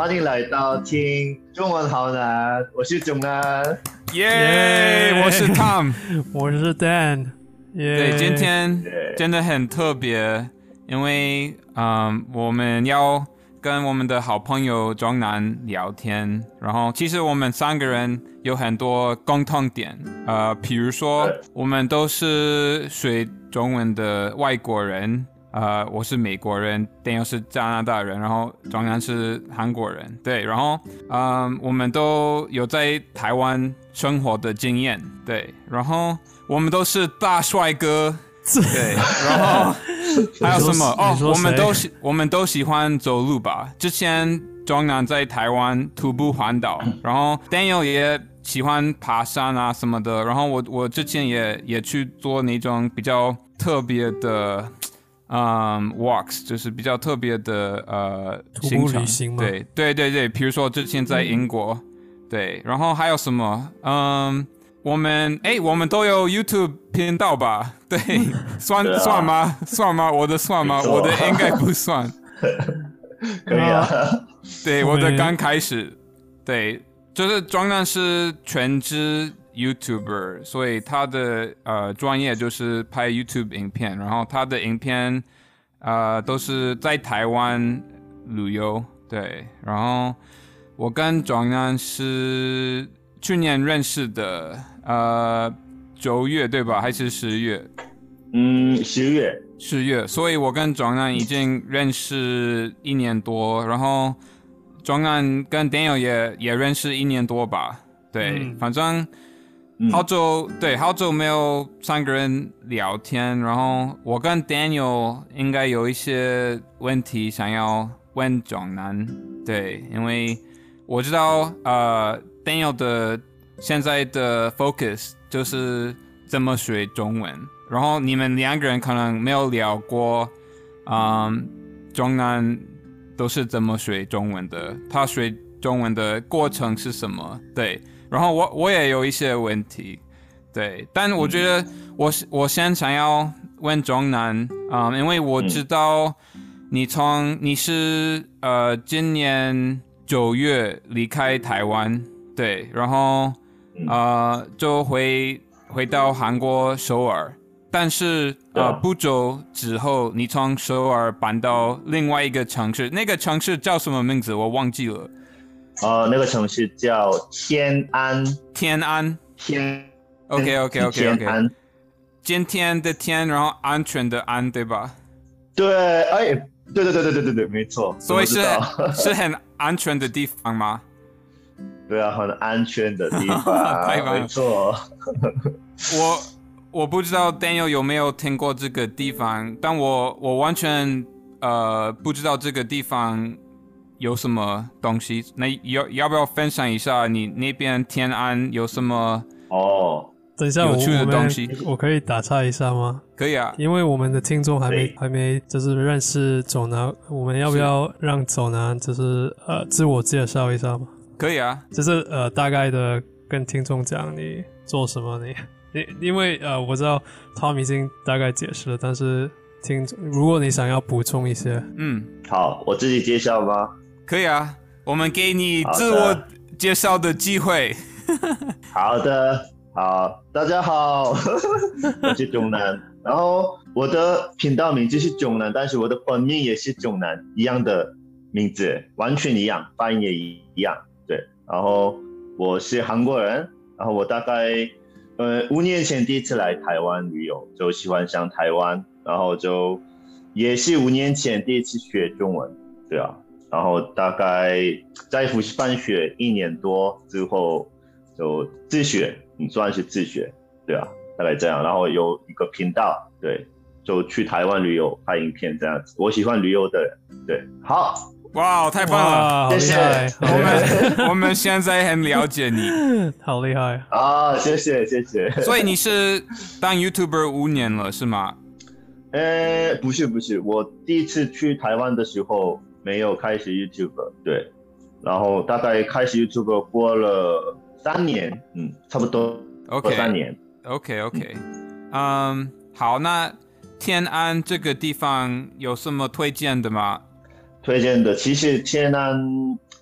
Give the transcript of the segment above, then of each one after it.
欢迎来到听中文好难，我是钟南。耶，我是 Tom，我是 Dan。对，今天真的很特别，因为嗯，我们要跟我们的好朋友庄南聊天。然后，其实我们三个人有很多共同点，呃，比如说我们都是学中文的外国人。呃，我是美国人，Daniel 是加拿大人，然后庄南是韩国人，对，然后嗯，我们都有在台湾生活的经验，对，然后我们都是大帅哥，对，然后还有什么？哦，我们都喜我们都喜欢走路吧。之前庄南在台湾徒步环岛，然后 Daniel 也喜欢爬山啊什么的，然后我我之前也也去做那种比较特别的。嗯，walks 就是比较特别的呃行程，对对对对，比如说之前在英国，对，然后还有什么？嗯，我们哎，我们都有 YouTube 频道吧？对，算算吗？算吗？我的算吗？我的应该不算。可以啊。对，我的刚开始，对，就是装的是全职。YouTuber，所以他的呃专业就是拍 YouTube 影片，然后他的影片呃都是在台湾旅游，对，然后我跟庄安是去年认识的，呃九月对吧？还是十月？嗯，十月，十月，所以我跟庄安已经认识一年多，然后庄安跟 Daniel 也也认识一年多吧，对，反正。好久对，好久没有三个人聊天，然后我跟 Daniel 应该有一些问题想要问壮男，对，因为我知道呃 Daniel 的现在的 focus 就是怎么学中文，然后你们两个人可能没有聊过，嗯，壮男都是怎么学中文的，他学中文的过程是什么？对。然后我我也有一些问题，对，但我觉得我我先想要问钟南啊，因为我知道你从你是呃今年九月离开台湾，对，然后呃就回回到韩国首尔，但是呃不久之后你从首尔搬到另外一个城市，那个城市叫什么名字？我忘记了。呃，那个城市叫天安，天安，天，OK OK OK 天安，今天的天，然后安全的安，对吧？对，哎，对对对对对对对，没错。所以是 是很安全的地方吗？对啊，很安全的地方，没错。我我不知道 Daniel 有没有听过这个地方，但我我完全呃不知道这个地方。有什么东西？那要要不要分享一下你那边天安有什么哦？等一下，有趣的东西，我可以打岔一下吗？可以啊，因为我们的听众还没还没就是认识走南，我们要不要让走南就是呃自我介绍一下吗？可以啊，就是呃大概的跟听众讲你做什么，你 你因为呃我知道 Tom 已经大概解释了，但是听如果你想要补充一些，嗯，好，我自己介绍吗？可以啊，我们给你自我介绍的机会。好的，好，大家好，我是囧南，然后我的频道名字是囧南，但是我的本名也是囧南，一样的名字，完全一样，发音也一样。对，然后我是韩国人，然后我大概呃五年前第一次来台湾旅游，就喜欢上台湾，然后就也是五年前第一次学中文，对啊。然后大概在复习班学一年多之后，就自学，你算是自学，对啊，大概这样。然后有一个频道，对，就去台湾旅游拍影片这样子。我喜欢旅游的人，对，好，哇，太棒了，谢谢。我 们我们现在很了解你，好厉害啊，谢谢谢谢。所以你是当 YouTuber 五年了是吗？呃，不是不是，我第一次去台湾的时候。没有开始 YouTube，对，然后大概开始 YouTube 过了三年，嗯，差不多，OK，三年，OK OK，嗯，好，那天安这个地方有什么推荐的吗？推荐的，其实天安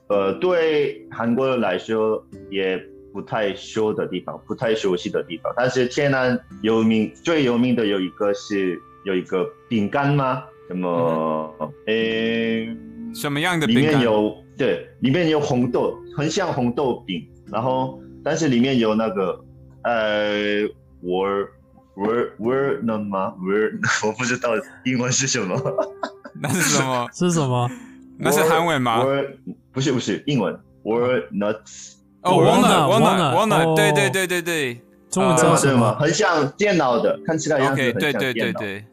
呃，对韩国人来说也不太熟的地方，不太熟悉的地方。但是天安有名最有名的有一个是有一个饼干吗？什么？诶，什么样的？里面有对，里面有红豆，很像红豆饼。然后，但是里面有那个呃，word word word 呢吗？word 我不知道英文是什么。那是什么？是什么？那是韩文吗？不是不是英文。word nuts。哦，walnut，walnut，walnut。对对对对对。中文叫什么？很像电脑的，看起来样子很像电脑。对，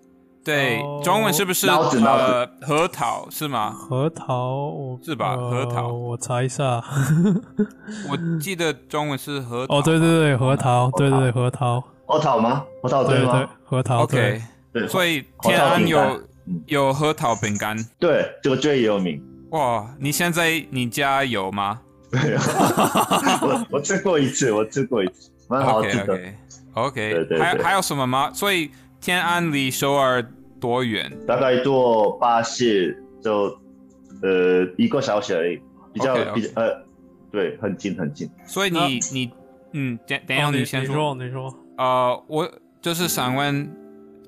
中文是不是呃核桃是吗？核桃是吧？核桃，我查一下。我记得中文是核桃。哦，对对对，核桃，对对对，核桃。核桃吗？核桃对吗？核桃。OK，对。所以天安有有核桃饼干。对，这个最有名。哇，你现在你家有吗？对，我我吃过一次，我吃过一次，蛮好吃的。OK，OK，。还还有什么吗？所以天安离首尔。多远？大概坐巴士就呃一个小时而已，比较比较呃对，很近很近。所以你你嗯，等等下你先说，你说。呃，我就是想问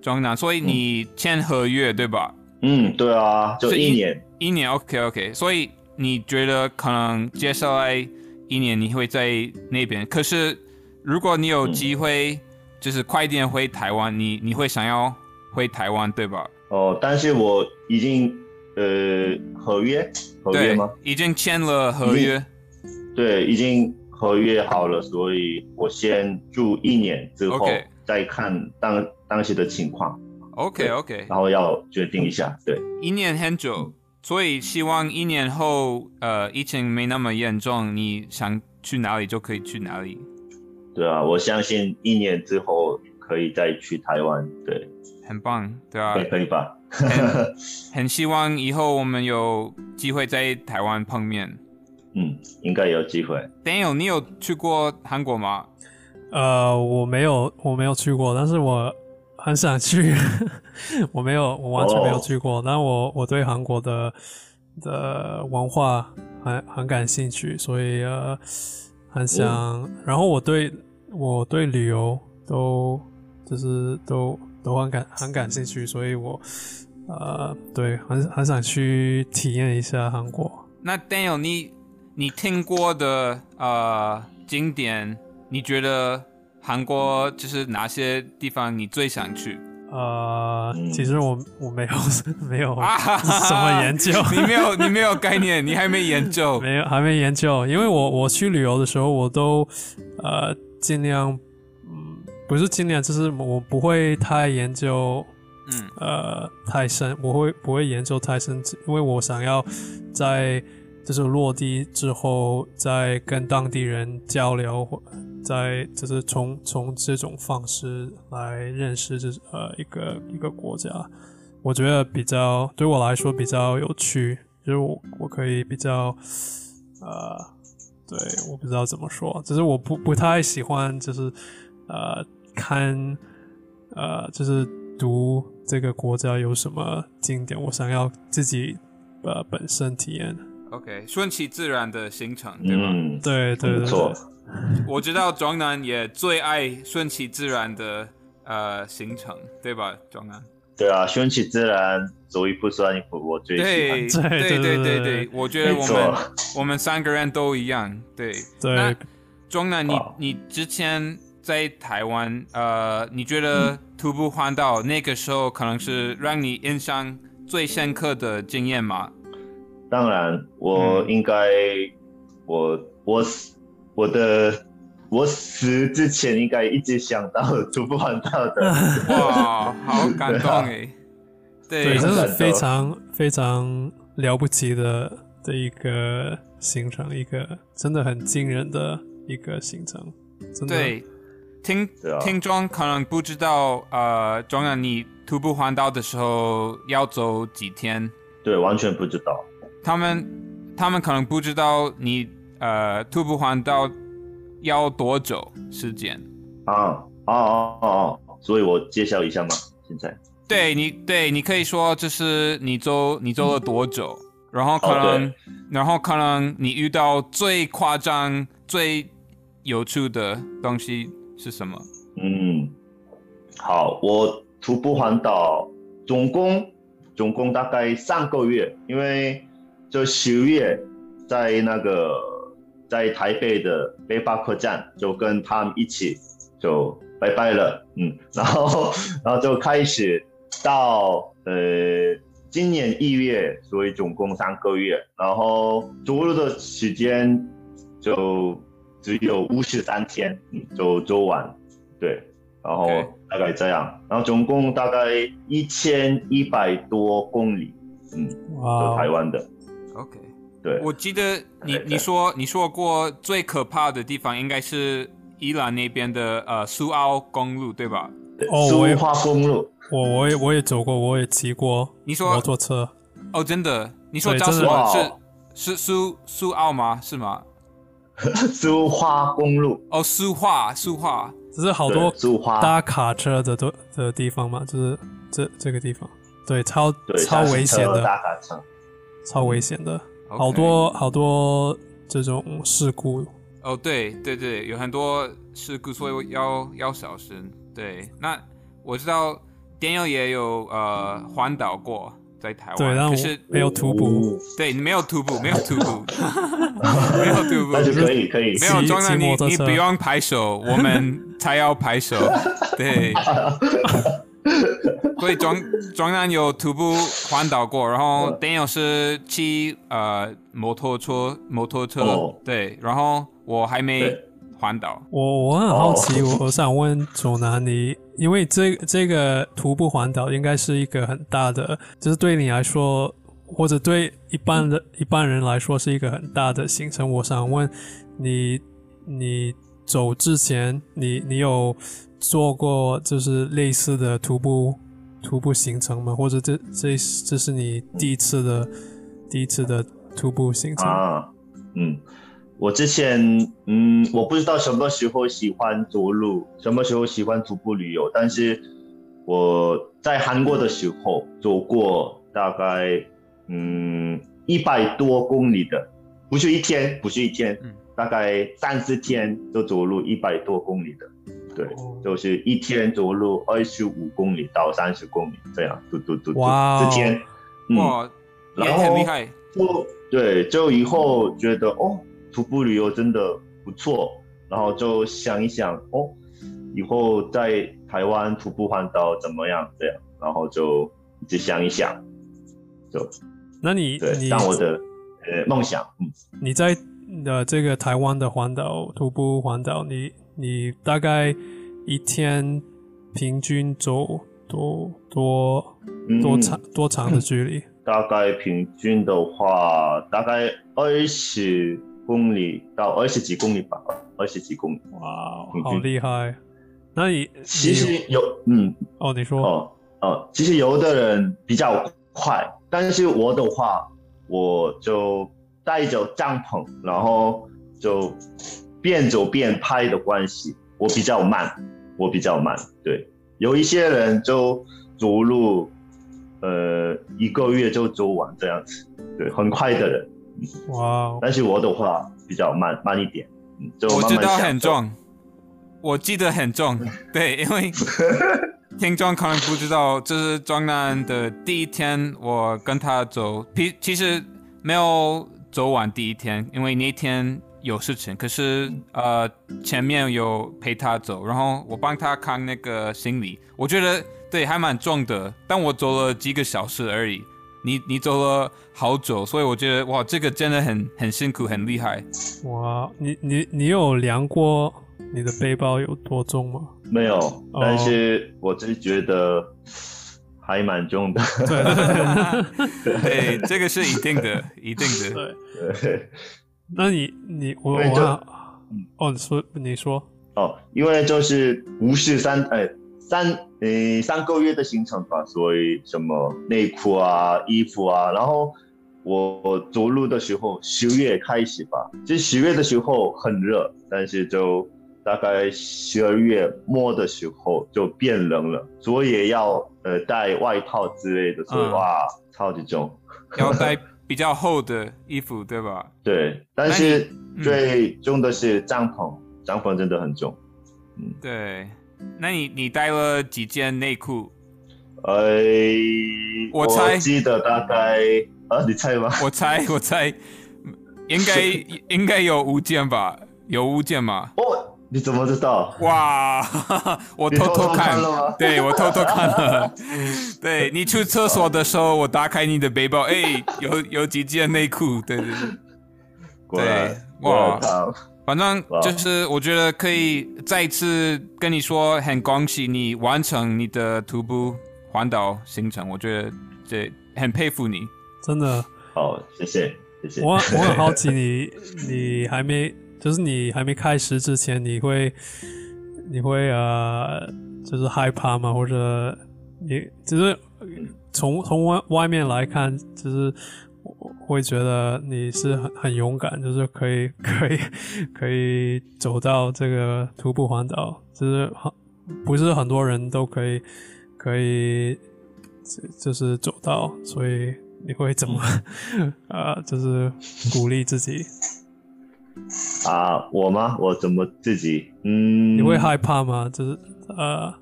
庄南，所以你签合约对吧？嗯，对啊，就一年。一年 OK OK，所以你觉得可能接下来一年你会在那边？可是如果你有机会，就是快点回台湾，你你会想要？回台湾对吧？哦，但是我已经呃合约合约吗？已经签了合约。对，已经合约好了，所以我先住一年之后再看当当时的情况。OK OK，然后要决定一下。对，一年很久，所以希望一年后呃疫情没那么严重，你想去哪里就可以去哪里。对啊，我相信一年之后可以再去台湾。对。很棒，对啊，可以吧？很希望以后我们有机会在台湾碰面。嗯，应该有机会。Daniel，你有去过韩国吗？呃，我没有，我没有去过，但是我很想去。我没有，我完全没有去过。但我我对韩国的的文化很很感兴趣，所以呃，很想。然后我对我对旅游都就是都。都很感很感兴趣，所以我呃对很很想去体验一下韩国。那 Daniel，你你听过的呃景点，你觉得韩国就是哪些地方你最想去？呃，其实我我没有 没有什么研究，你没有你没有概念，你还没研究，没有还没研究，因为我我去旅游的时候，我都呃尽量。不是尽量，就是我不会太研究，嗯，呃，太深，我会不会研究太深，因为我想要在就是落地之后，再跟当地人交流，再就是从从这种方式来认识这呃一个一个国家，我觉得比较对我来说比较有趣，就是我我可以比较，呃，对，我不知道怎么说，只是我不不太喜欢就是呃。看，呃，就是读这个国家有什么经典，我想要自己呃本身体验。OK，顺其自然的行程，对吗？对对对。我知道庄南也最爱顺其自然的呃行程，对吧？庄南。对啊，顺其自然，走一步算一步，我最喜欢。对 对对对对，我觉得我们我们三个人都一样。对对。庄南，你你之前。在台湾，呃，你觉得徒步环岛那个时候可能是让你印象最深刻的经验吗？当然，我应该，我我死我的我死之前应该一直想到徒步环岛的。哇，好感动 哎！对，真是非常非常了不起的的一个行程，一个真的很惊人的一个行程，真的。对。听听众可能不知道，呃，庄阳，你徒步环岛的时候要走几天？对，完全不知道。他们他们可能不知道你呃徒步环岛要多久时间？啊啊啊啊！所以我介绍一下嘛，现在。对你，对你可以说，就是你走你走了多久？然后可能，然后可能你遇到最夸张、最有趣的东西是什么？嗯，好，我徒步环岛总共总共大概三个月，因为就十月在那个在台北的背包客栈就跟他们一起就拜拜了，嗯，然后 然后就开始到呃今年一月，所以总共三个月，然后走路的时间就只有五十三天，就走完。对，然后大概这样，然后总共大概一千一百多公里，嗯，就台湾的。OK，对，我记得你你说你说过最可怕的地方应该是伊朗那边的呃苏澳公路，对吧？哦，苏花公路，我我也我也走过，我也骑过。你说摩托车？哦，真的？你说叫什么？是是苏苏澳吗？是吗？苏花公路？哦，苏花苏花。只是好多搭卡车的都的地方嘛，就是这这个地方，对，超超危险的，搭卡车，超危险的，好多好多这种事故。哦，对对对，有很多事故，所以要要小心。对，那我知道 Daniel 也有呃环岛过。在台湾，对，可是没有徒步，对你没有徒步，没有徒步，没有徒步，那就可以可以，没有装了你你不用拍手，我们 才要拍手，对，所以装装男有徒步环岛过，然后 Daniel 是骑呃摩托车摩托车，对，然后我还没环岛，我我很好奇，我我想问左南你。因为这这个徒步环岛应该是一个很大的，就是对你来说，或者对一般的一般人来说是一个很大的行程。我想问你，你走之前，你你有做过就是类似的徒步徒步行程吗？或者这这这是你第一次的第一次的徒步行程啊？嗯。我之前，嗯，我不知道什么时候喜欢走路，什么时候喜欢徒步旅游。但是我在韩国的时候走过大概，嗯，一百多公里的，不是一天，不是一天，大概三四天就走路一百多公里的，对，就是一天走路二十五公里到三十公里这样，嘟嘟嘟嘟，之天，哇，然后很厉害，就对，就以后觉得哦。徒步旅游真的不错，然后就想一想哦，以后在台湾徒步环岛怎么样？这样，然后就一直想一想，就那你对当我的呃梦想，嗯，你在的这个台湾的环岛徒步环岛，你你大概一天平均走多多多长多长的距离？大概平均的话，大概二十。公里到二十几公里吧，二十几公里。哇，好厉害！那你其实有，嗯，哦，你说，哦，哦，其实有的人比较快，但是我的话，我就带着帐篷，然后就边走边拍的关系，我比较慢，我比较慢。对，有一些人就走路，呃，一个月就走完这样子，对，很快的人。哇！但是我的话比较慢慢一点，就我知道很重，我记得很重，对，因为听众可能不知道，这是庄南的第一天，我跟他走，其其实没有走完第一天，因为那天有事情，可是呃前面有陪他走，然后我帮他扛那个行李，我觉得对还蛮重的，但我走了几个小时而已。你你走了好久，所以我觉得哇，这个真的很很辛苦，很厉害。哇，你你你有量过你的背包有多重吗？没有，但是我只是觉得还蛮重的。对，这个是一定的，一定的。对。那你你我我哦，你说你说哦，因为就是无事三哎。三呃三个月的行程吧，所以什么内裤啊、衣服啊，然后我走路的时候十月开始吧，其实十月的时候很热，但是就大概十二月末的时候就变冷了，所以也要呃带外套之类的，所以哇超级重，要带 比较厚的衣服，对吧？对，但是最重的是帐篷，帐篷真的很重。嗯，对。那你你带了几件内裤？呃，我猜记得大概啊，你猜吗？我猜，我猜，应该应该有五件吧？有五件吗？哦，你怎么知道？哇，我偷偷看了吗？对，我偷偷看了。对你去厕所的时候，我打开你的背包，哎，有有几件内裤？对对对，对，哇。反正就是，我觉得可以再次跟你说，很恭喜你完成你的徒步环岛行程。我觉得这很佩服你，真的。好，谢谢，谢谢。我我很好奇，你 你还没，就是你还没开始之前，你会你会呃，就是害怕吗？或者你就是从从外外面来看，就是。会觉得你是很很勇敢，就是可以可以可以走到这个徒步环岛，就是很不是很多人都可以可以就是走到，所以你会怎么 啊？就是鼓励自己 啊？我吗？我怎么自己？嗯，你会害怕吗？就是呃，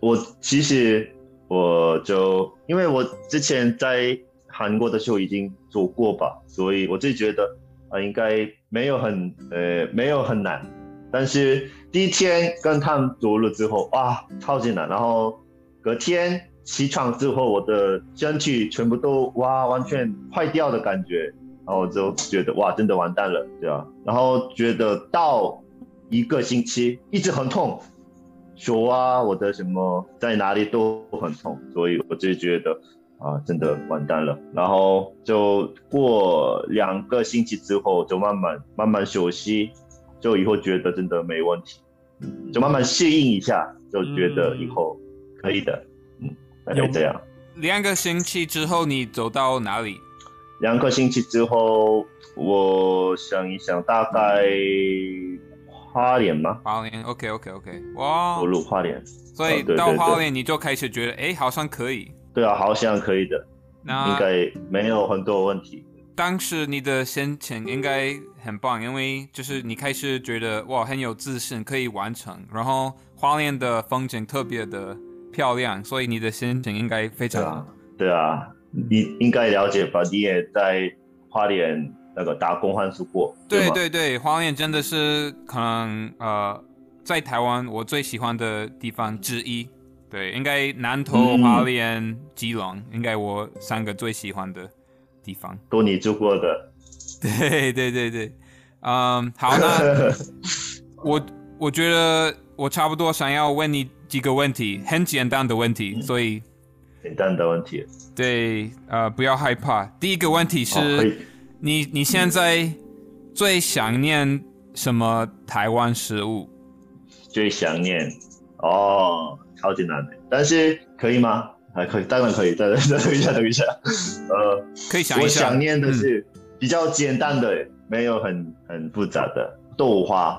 我其实我就因为我之前在。韩国的时候已经走过吧，所以我自己觉得啊，应该没有很呃没有很难。但是第一天跟他们走了之后，哇，超级难。然后隔天起床之后，我的身体全部都哇完全坏掉的感觉，然后我就觉得哇，真的完蛋了，对吧？然后觉得到一个星期一直很痛，手啊，我的什么在哪里都很痛，所以我就觉得。啊，真的完蛋了。然后就过两个星期之后，就慢慢慢慢休息，就以后觉得真的没问题，就慢慢适应一下，就觉得以后可以的。嗯，大概这样。两个星期之后，你走到哪里？两个星期之后，我想一想，大概花莲吗？花莲，OK，OK，OK，哇，走路花莲。所以到花莲，你就开始觉得，哎，好像可以。对啊，好像可以的，那应该没有很多问题。当时你的心情应该很棒，因为就是你开始觉得哇很有自信，可以完成。然后花莲的风景特别的漂亮，所以你的心情应该非常好。对啊，你应该了解吧？你也在花莲那个打工换宿过。对对对，花莲真的是可能呃，在台湾我最喜欢的地方之一。对，应该南投、花莲、基隆，应该我三个最喜欢的地方。都你住过的。对对对对，嗯，好，那 我我觉得我差不多想要问你几个问题，很简单的问题，所以简单的问题。对，呃，不要害怕。第一个问题是，你你现在最想念什么台湾食物？最想念哦。超级难的，但是可以吗？还可以，当然可以。等等 等一下，等一下。呃，可以想一下。我想念的是比较简单的，没有很很复杂的豆花。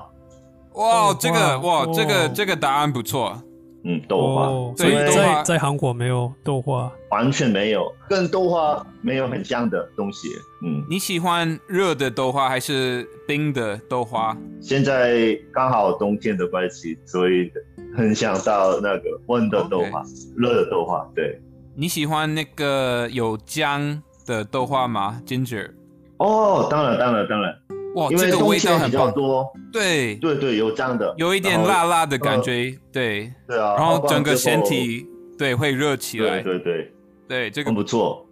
哇，这个哇，这个这个答案不错。嗯，豆花。所以在在韩国没有豆花，完全没有，跟豆花没有很像的东西。嗯，你喜欢热的豆花还是冰的豆花？现在刚好冬天的关系，所以。很想到那个温的豆花，热的豆花。对，你喜欢那个有姜的豆花吗？Ginger。哦，当然，当然，当然。哇，这个味道很棒。多。对，对对，有姜的，有一点辣辣的感觉。对，对啊。然后整个身体对会热起来。对对对，这个不错。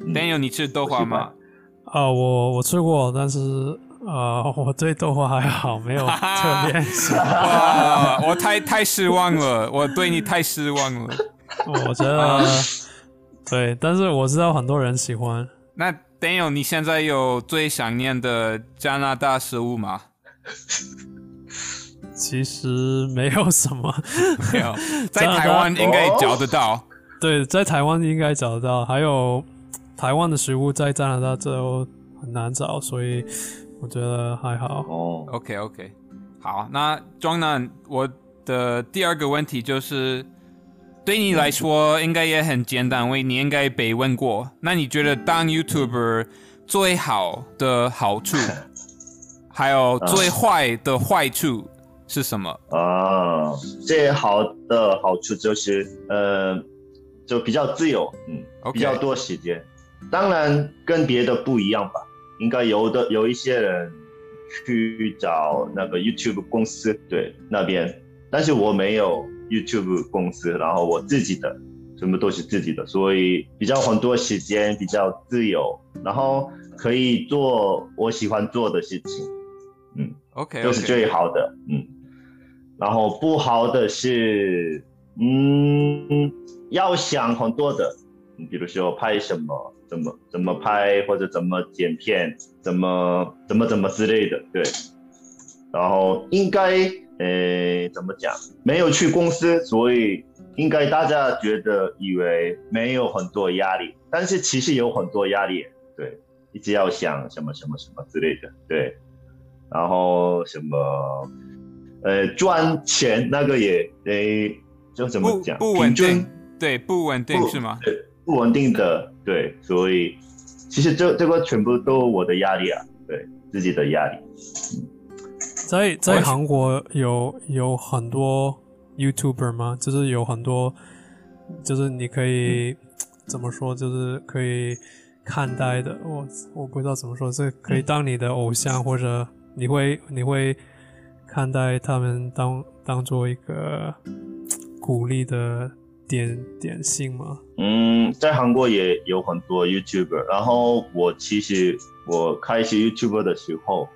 Daniel，你吃豆花吗？啊，我我吃过，但是。啊，我对豆花还好，没有特 别喜欢。我太太失望了，我对你太失望了。我觉得对，但是我知道很多人喜欢。那 Daniel，你现在有最想念的加拿大食物吗？其实没有什么，没有，在台湾应该找得到。对，在台湾应该找得到。还有台湾的食物在加拿大就很难找，所以。我觉得还好哦。OK OK，好，那庄南，我的第二个问题就是，对你来说应该也很简单，因为你应该被问过。那你觉得当 YouTuber 最好的好处，还有最坏的坏处是什么？啊，最好的好处就是，呃，就比较自由，嗯，比较多时间。当然跟别的不一样吧，应该有的有一些人去找那个 YouTube 公司，对那边，但是我没有 YouTube 公司，然后我自己的，什么都是自己的，所以比较很多时间，比较自由，然后可以做我喜欢做的事情，嗯，OK，这是最好的，嗯，然后不好的是，嗯，要想很多的，比如说拍什么。怎么怎么拍或者怎么剪片，怎么怎么怎么之类的，对。然后应该呃怎么讲？没有去公司，所以应该大家觉得以为没有很多压力，但是其实有很多压力，对，一直要想什么什么什么之类的，对。然后什么呃赚钱那个也得就怎么讲？不稳定，对，不稳定是吗？对，不稳定的。对，所以其实这这个全部都我的压力啊，对自己的压力。在在韩国有有很多 YouTuber 吗？就是有很多，就是你可以怎么说，就是可以看待的。我我不知道怎么说，这可以当你的偶像，或者你会你会看待他们当当做一个鼓励的。点点心吗？嗯，在韩国也有很多 YouTuber，然后我其实我开始 YouTuber 的时候，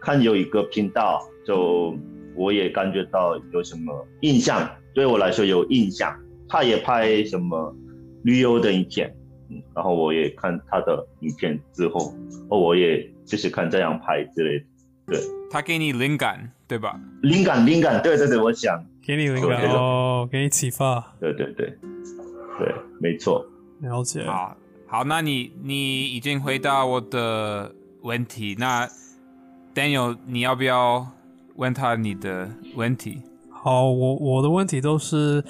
看有一个频道，就我也感觉到有什么印象，对我来说有印象。他也拍什么旅游的影片，嗯，然后我也看他的影片之后，哦，我也就是看这样拍之类的，对。他给你灵感，对吧？灵感，灵感，对对对，我想。给你灵感哦，给你启发。对对对，对，没错。了解。好，好，那你你已经回答我的问题，那 Daniel，你要不要问他你的问题？好，我我的问题都是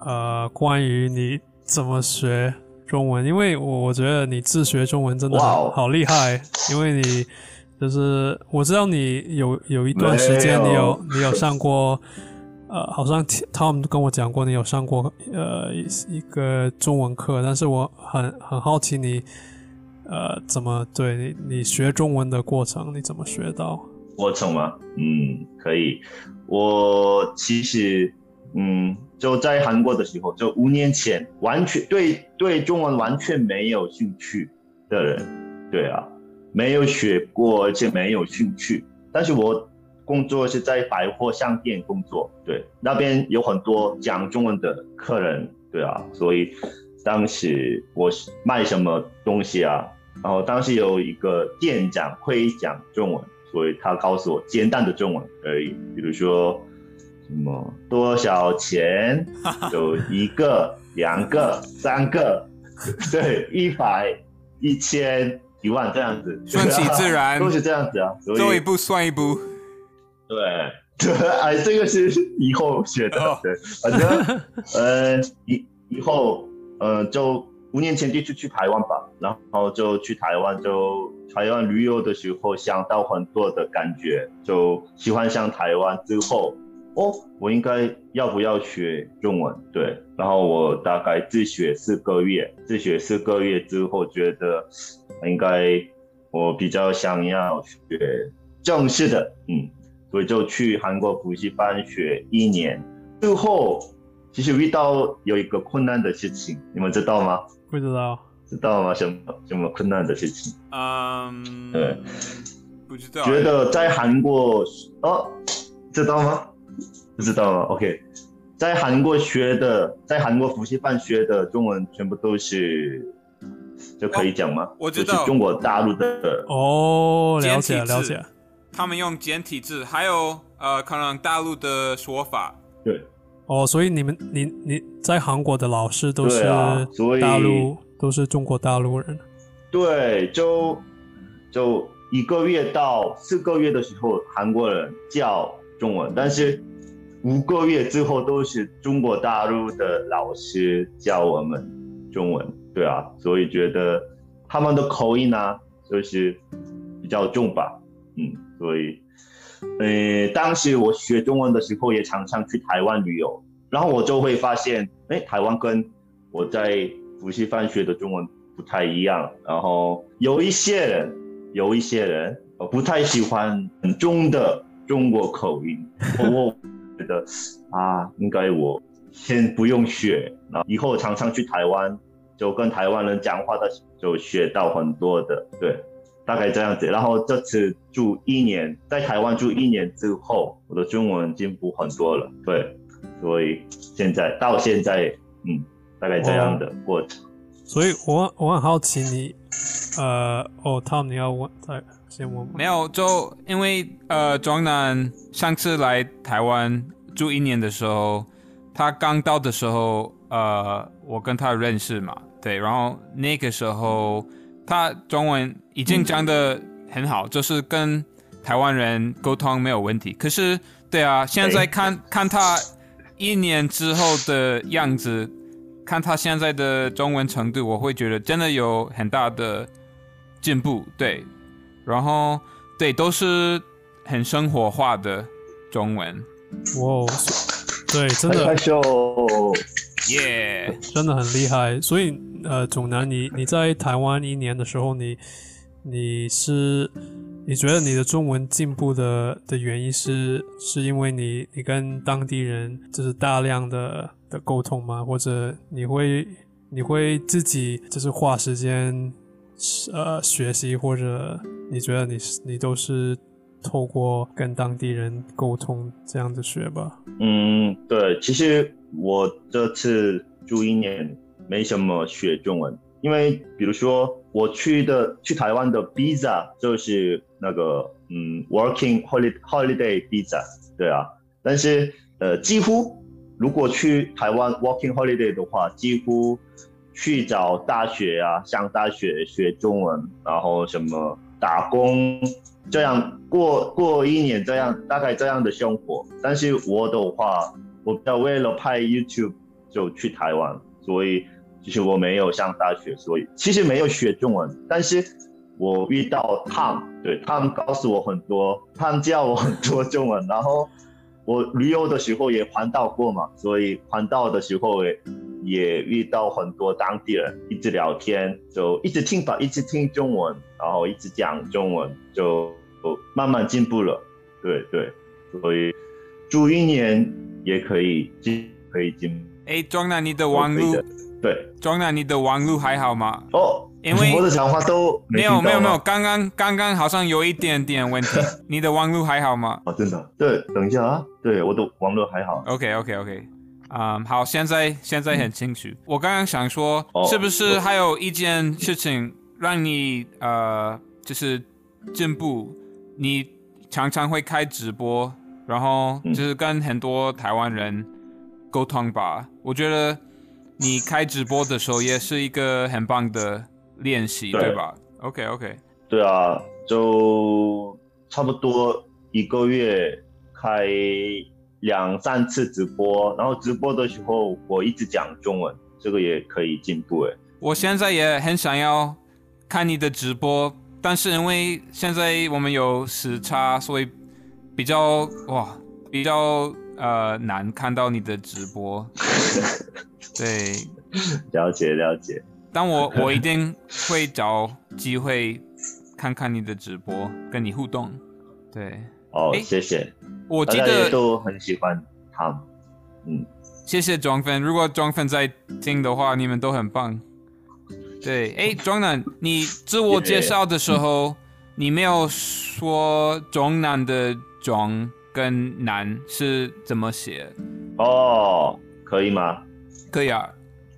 呃关于你怎么学中文，因为我我觉得你自学中文真的好厉害，因为你就是我知道你有有一段时间你有你有上过。呃，好像他们跟我讲过，你有上过呃一个中文课，但是我很很好奇你呃怎么对你你学中文的过程你怎么学到？过程吗？嗯，可以。我其实嗯就在韩国的时候，就五年前，完全对对中文完全没有兴趣的人，对啊，没有学过，而且没有兴趣，但是我。工作是在百货商店工作，对，那边有很多讲中文的客人，对啊，所以当时我卖什么东西啊，然后当时有一个店长会讲中文，所以他告诉我简单的中文而已，比如说什么多少钱，有一个、两个、三个，对，一百、一千、一万这样子，顺其自然，都是这样子啊，做一步算一步。对对，哎，这个是以后学的。对，反正呃，以以后呃，就五年前第一次去台湾吧，然后就去台湾，就台湾旅游的时候想到很多的感觉，就喜欢上台湾之后，哦，我应该要不要学中文？对，然后我大概自学四个月，自学四个月之后，觉得应该我比较想要学正式的，嗯。所以就去韩国补习班学一年，最后其实遇到有一个困难的事情，你们知道吗？不知道，知道吗？什么什么困难的事情？嗯，对，不知道。觉得在韩国哦，知道吗？不知道吗？OK，在韩国学的，在韩国补习班学的中文全部都是，就可以讲吗？我知道，中国大陆的哦，了解了解。他们用简体字，还有呃，可能大陆的说法。对，哦，所以你们你你在韩国的老师都是大陆，都是中国大陆人。对，就就一个月到四个月的时候，韩国人教中文，但是五个月之后都是中国大陆的老师教我们中文，对啊，所以觉得他们的口音呢就是比较重吧，嗯，所以，呃，当时我学中文的时候也常常去台湾旅游，然后我就会发现，哎，台湾跟我在补习班学的中文不太一样，然后有一些人，有一些人不太喜欢很重的中国口音，我。觉得啊，应该我先不用学，然后以后常常去台湾，就跟台湾人讲话的，就学到很多的，对，大概这样子。然后这次住一年，在台湾住一年之后，我的中文进步很多了，对，所以现在到现在，嗯，大概这样的过程。所以我我很好奇你，呃，哦，Tom，你要问再。没有，就因为呃，庄南上次来台湾住一年的时候，他刚到的时候，呃，我跟他认识嘛，对，然后那个时候他中文已经讲的很好，就是跟台湾人沟通没有问题。可是，对啊，现在看看他一年之后的样子，看他现在的中文程度，我会觉得真的有很大的进步，对。然后，对，都是很生活化的中文。哇，对，真的，耶，真的很厉害。所以，呃，总南，你你在台湾一年的时候，你你是你觉得你的中文进步的的原因是是因为你你跟当地人就是大量的的沟通吗？或者你会你会自己就是花时间？呃，学习或者你觉得你你都是透过跟当地人沟通这样子学吧？嗯，对，其实我这次住一年没什么学中文，因为比如说我去的去台湾的 visa 就是那个嗯 working holiday holiday visa，对啊，但是呃几乎如果去台湾 working holiday 的话，几乎。去找大学啊，上大学学中文，然后什么打工，这样过过一年，这样大概这样的生活。但是我的话，我为了拍 YouTube 就去台湾，所以其实我没有上大学，所以其实没有学中文。但是我遇到 Tom，对他们告诉我很多，他们教我很多中文。然后我旅游的时候也环岛过嘛，所以环岛的时候也。也遇到很多当地人，一直聊天，就一直听吧，一直听中文，然后一直讲中文，就慢慢进步了。对对，所以住一年也可以进，可以进。哎，庄南，你的网路？对，庄南，你的网路还好吗？哦，因为我的讲话都没有没有没有，刚刚刚刚好像有一点点问题。你的网路还好吗？哦，真的？对，等一下啊，对，我的网络还好。OK OK OK。嗯，好，现在现在很清楚。我刚刚想说，是不是还有一件事情让你呃，就是进步？你常常会开直播，然后就是跟很多台湾人沟通吧。我觉得你开直播的时候也是一个很棒的练习，对吧？OK OK。对啊，就差不多一个月开。两三次直播，然后直播的时候我一直讲中文，这个也可以进步哎。我现在也很想要看你的直播，但是因为现在我们有时差，所以比较哇比较呃难看到你的直播。对，了解了解。但我 我一定会找机会看看你的直播，跟你互动。对。哦，谢谢。我记得都很喜欢他，嗯，谢谢庄粉。如果庄粉在听的话，你们都很棒。对，哎，庄南，你自我介绍的时候，你没有说庄南的庄跟南是怎么写？哦，可以吗？可以啊。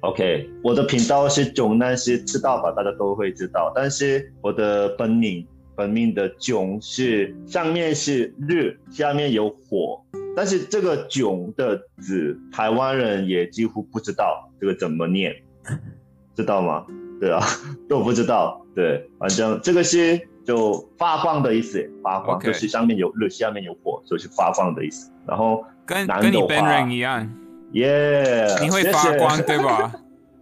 OK，我的频道是囧，但是知道吧？大家都会知道。但是我的本名。本命的囧是上面是日，下面有火，但是这个囧的字，台湾人也几乎不知道这个怎么念，知道吗？对啊，都不知道。对，反正这个是就发光的意思，发光就是上面有日，下面有火，就是发光的意思。然后跟跟你本人一样，耶，你会发光对吧？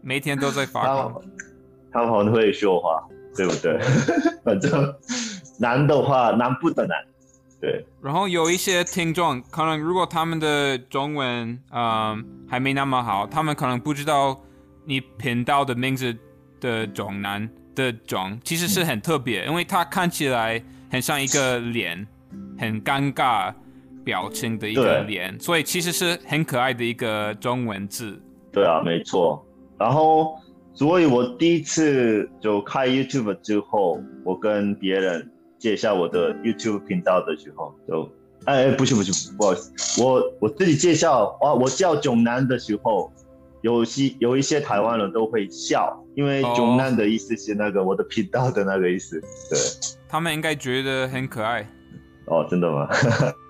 每天都在发光。他们会说话，对不对？反正难的话，难不的难。对。然后有一些听众，可能如果他们的中文嗯还没那么好，他们可能不知道你频道的名字的中南。的妆其实是很特别，因为它看起来很像一个脸，很尴尬表情的一个脸，所以其实是很可爱的一个中文字。对啊，没错。然后，所以我第一次就开 YouTube 之后，我跟别人介绍我的 YouTube 频道的时候，就哎哎，不是不是，不好意思，我我自己介绍啊，我叫囧男的时候。有些有一些台湾人都会笑，因为“囧男”的意思是那个我的频道的那个意思。对，他们应该觉得很可爱。哦，真的吗？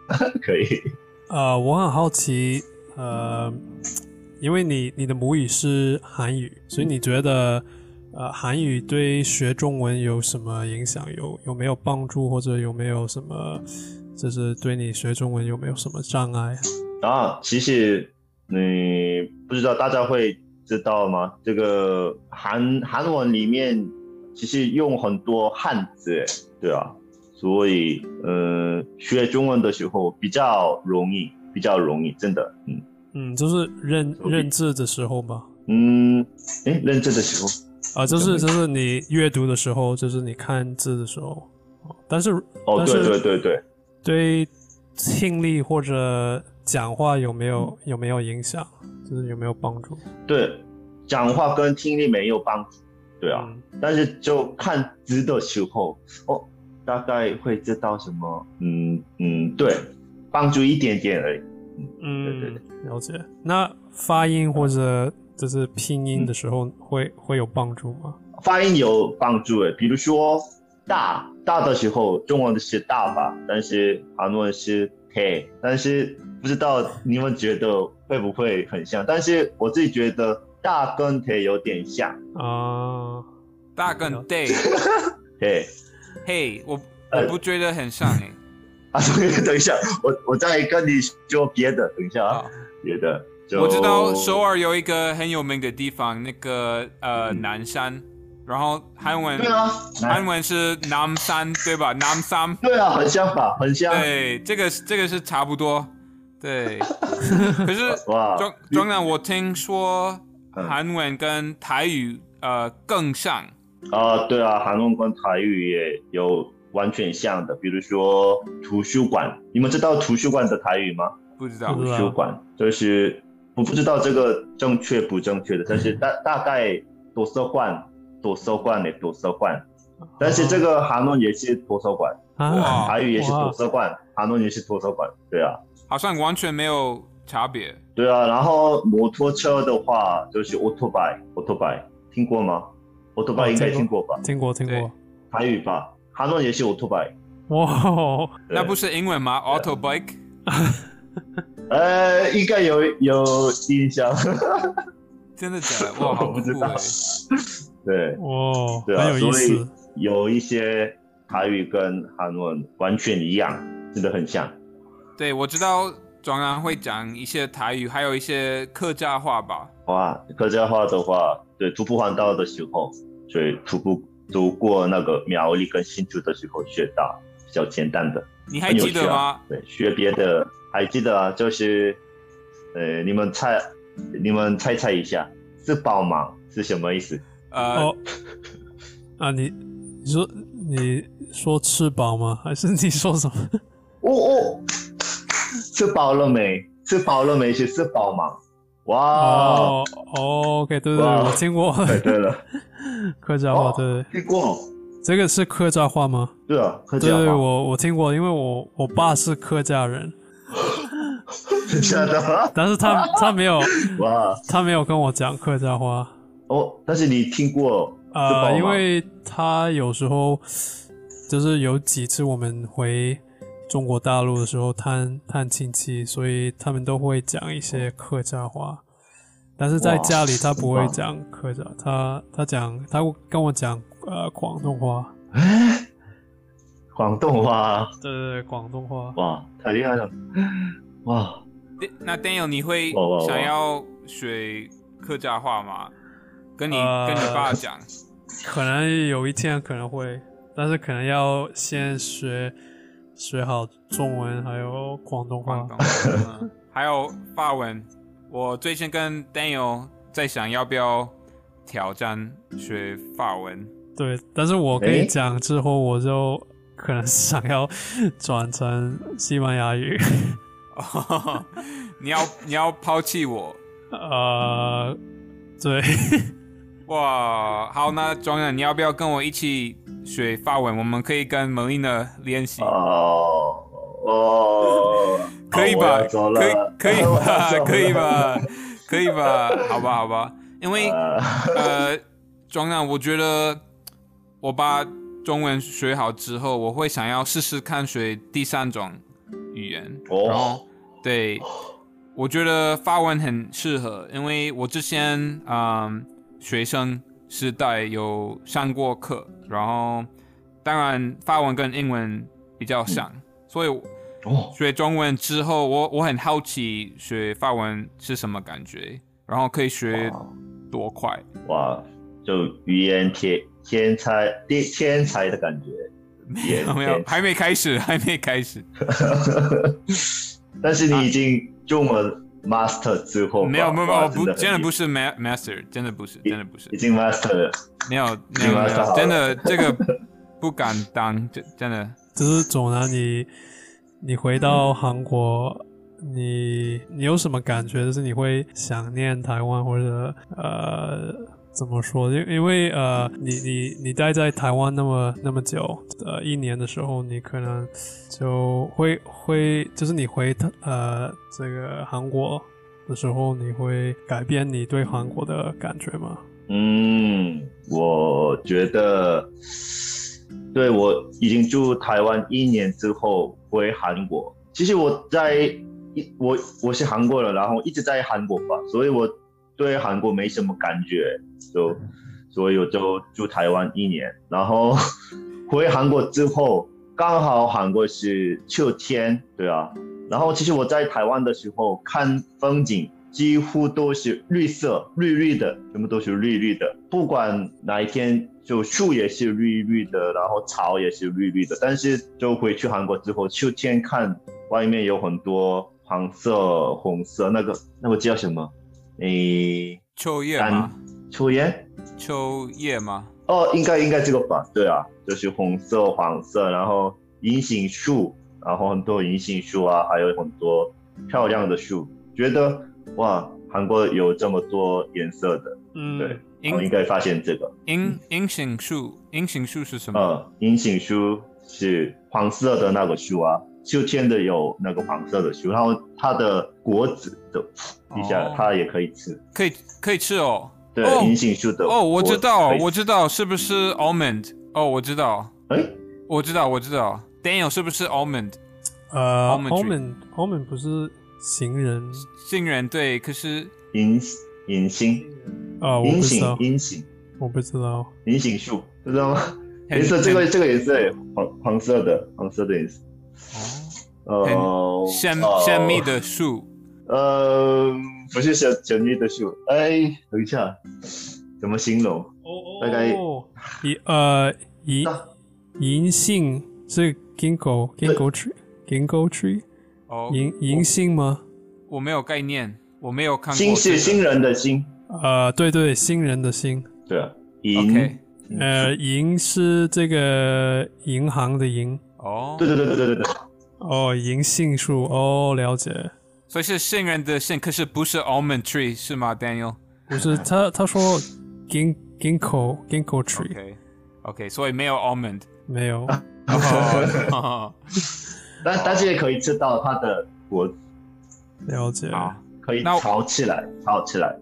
可以。呃，我很好奇，呃，因为你你的母语是韩语，所以你觉得呃韩语对学中文有什么影响？有有没有帮助，或者有没有什么就是对你学中文有没有什么障碍？啊，其实。你不知道大家会知道吗？这个韩韩文里面其实用很多汉字，对啊，所以呃学中文的时候比较容易，比较容易，真的，嗯嗯，就是认认字的时候吧。嗯，哎，认字的时候啊，就是就是你阅读的时候，就是你看字的时候，但是哦，对对对对，对听力或者。讲话有没有有没有影响？就是有没有帮助？对，讲话跟听力没有帮助。对啊，但是就看字的时候，哦，大概会知道什么？嗯嗯，对，帮助一点点而已。嗯，对对对，了解。那发音或者就是拼音的时候，会会有帮助吗？发音有帮助诶，比如说大大的时候，中文的是大吧，但是韩文是。k，，但是不知道你们觉得会不会很像？但是我自己觉得大跟 k 有点像啊，大跟 腿，嘿，嘿，我我不觉得很像哎。啊，等一下，我我再跟你说别的，等一下啊，别的。我知道首尔有一个很有名的地方，那个呃南山。然后韩文对啊，韩文是南山对吧？南山对啊，很像吧，很像。对，这个这个是差不多。对，可是哇，庄庄长，我听说韩文跟台语呃更像。啊，对啊，韩文跟台语也有完全像的，比如说图书馆，你们知道图书馆的台语吗？不知道。图书馆就是我不知道这个正确不正确的，但是大大概图书馆。图书馆的图书馆，但是这个韩文也是图书馆，台语也是图书馆，韩文也是图书馆，对啊，好像完全没有差别。对啊，然后摩托车的话就是 autobike，autobike 听过吗？autobike 应该听过吧？听过听过，台语吧，韩文也是 autobike。哇，那不是英文吗？autobike？呃，应该有有印象。真的假的？哇，我不知道。对，哦，对啊，所以有一些台语跟韩文完全一样，真的很像。对，我知道庄安会讲一些台语，还有一些客家话吧。哇，客家话的话，对，徒步环岛的时候，所以徒步走过那个苗栗跟新竹的时候学到比较简单的。你还记得吗？对，学别的还记得啊，就是，呃，你们猜，你们猜猜一下，是饱吗？是什么意思？呃，啊，你你说你说吃饱吗？还是你说什么？哦哦，吃饱了没？吃饱了没？是吃饱吗？哇，OK，对对对，我听过。对了，客家话对。听过。这个是客家话吗？对啊，客家话。对，我我听过，因为我我爸是客家人。真的？但是他他没有 哇，他没有跟我讲客家话。哦，但是你听过呃，因为他有时候就是有几次我们回中国大陆的时候探探亲戚，所以他们都会讲一些客家话，但是在家里他不会讲客家，他他讲他跟我讲呃广东话。哎，广东话。对对对，广东话。哇，太厉害了！哇，那 Daniel，你会想要学客家话吗？跟你跟你爸讲。可能有一天可能会，但是可能要先学学好中文，还有广东话，还有法文。我最近跟 Daniel 在想要不要挑战学法文。对，但是我跟你讲之后，我就可能想要转成西班牙语。你要你要抛弃我？呃，对。哇，好，那庄人，你要不要跟我一起学法文？我们可以跟 Melina 练习。哦哦，可以吧？可以可以吧？可以吧？可以吧？好吧好吧，因为呃，庄人，我觉得我把中文学好之后，我会想要试试看学第三种语言。哦，对，我觉得法文很适合，因为我之前嗯。学生时代有上过课，然后当然法文跟英文比较像，所以学中文之后，我我很好奇学法文是什么感觉，然后可以学多快？哇，就语言天天才天天才的感觉，没有没有，还没开始，还没开始。但是你已经中文。Master 之后没有没有没有不真的不是 Master 真的不是真的不是。已经 Master 了。没有没有没有真的这个不敢当真真的。就是总然你你回到韩国你你有什么感觉？就是你会想念台湾或者呃。怎么说？因因为呃，你你你待在台湾那么那么久，呃，一年的时候，你可能就会会就是你回呃这个韩国的时候，你会改变你对韩国的感觉吗？嗯，我觉得，对我已经住台湾一年之后回韩国，其实我在一我我是韩国人，然后一直在韩国吧，所以我。对韩国没什么感觉，就所以我就住台湾一年，然后 回韩国之后，刚好韩国是秋天，对啊，然后其实我在台湾的时候看风景，几乎都是绿色，绿绿的，全部都是绿绿的，不管哪一天，就树也是绿绿的，然后草也是绿绿的，但是就回去韩国之后，秋天看外面有很多黄色、红色，那个那个叫什么？诶，秋叶吗？秋叶？秋叶吗？哦，应该应该这个吧？对啊，就是红色、黄色，然后银杏树，然后很多银杏树啊，还有很多漂亮的树。觉得哇，韩国有这么多颜色的，嗯，对，我应该发现这个银银杏树，银杏树是什么？呃，银杏树是黄色的那个树啊。秋天的有那个黄色的树，然后它的果子的底下它也可以吃，可以可以吃哦。对，银杏树的哦，我知道，我知道，是不是 almond？哦，我知道，哎，我知道，我知道，Daniel 是不是 almond？呃，almond，almond 不是杏仁，杏仁对，可是银银杏啊，银杏银杏，我不知道，银杏树知道吗？颜色这个这个颜色黄黄色的黄色的颜色。哦，神神秘的树，呃，不是神神秘的树，哎，等一下，怎么形容？哦大概银呃银银杏是 ginkgo ginkgo tree ginkgo tree，哦，银银杏吗？我没有概念，我没有看过。新是新人的新，呃，对对，新人的新，对啊，银，呃，银是这个银行的银。哦，对对对对对对对。哦，银杏树哦，了解。所以是杏仁的杏，可是不是 almond tree 是吗，Daniel？不是，他他说 gin ginkgo ginkgo tree。OK，OK，所以没有 almond，没有。但但是也可以知道它的果。了解。啊可以炒起来，炒起来。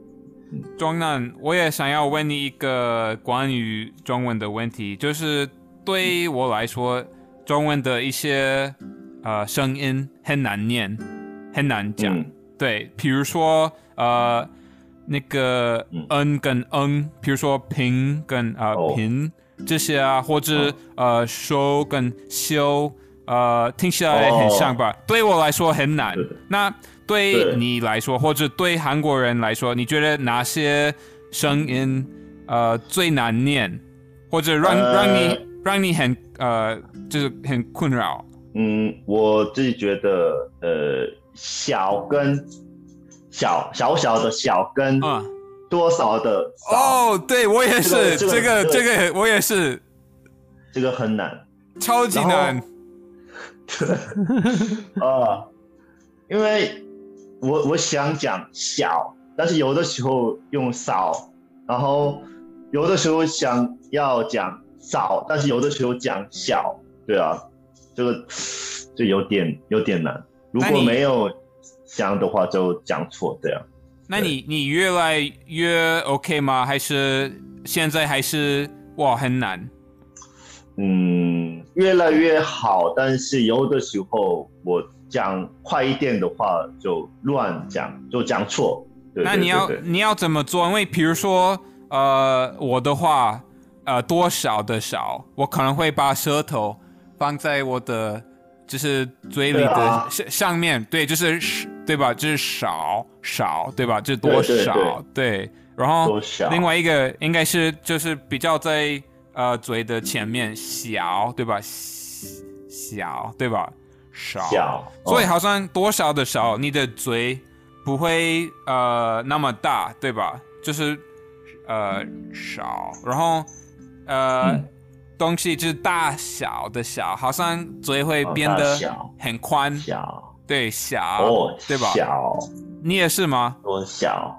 庄南，我也想要问你一个关于中文的问题，就是对我来说，中文的一些。呃，声音很难念，很难讲。对，比如说呃，那个 n 跟 n，比如说平跟啊平，这些啊，或者呃收跟修，呃听起来很像吧？对我来说很难。那对你来说，或者对韩国人来说，你觉得哪些声音呃最难念，或者让让你让你很呃就是很困扰？嗯，我自己觉得呃小跟小小小的小跟多少的哦，对我也是这个这个我也是，这个很难，超级难。啊，因为。我我想讲小，但是有的时候用少，然后有的时候想要讲少，但是有的时候讲小，对啊，这个就有点有点难。如果没有想的话，就讲错这样。那你你越来越 OK 吗？还是现在还是哇很难？嗯，越来越好，但是有的时候我。讲快一点的话就乱讲，就讲错。那你要你要怎么做？因为比如说，呃，我的话，呃，多少的少，我可能会把舌头放在我的就是嘴里的上上面，对，就是对吧？就是少少，对吧？就是多少，对。然后另外一个应该是就是比较在呃嘴的前面小，对吧？小，对吧？少，所以好像多少的少，你的嘴不会呃那么大，对吧？就是呃少，然后呃东西就是大小的小，好像嘴会变得很宽，小，对小，对吧？小，你也是吗？我小，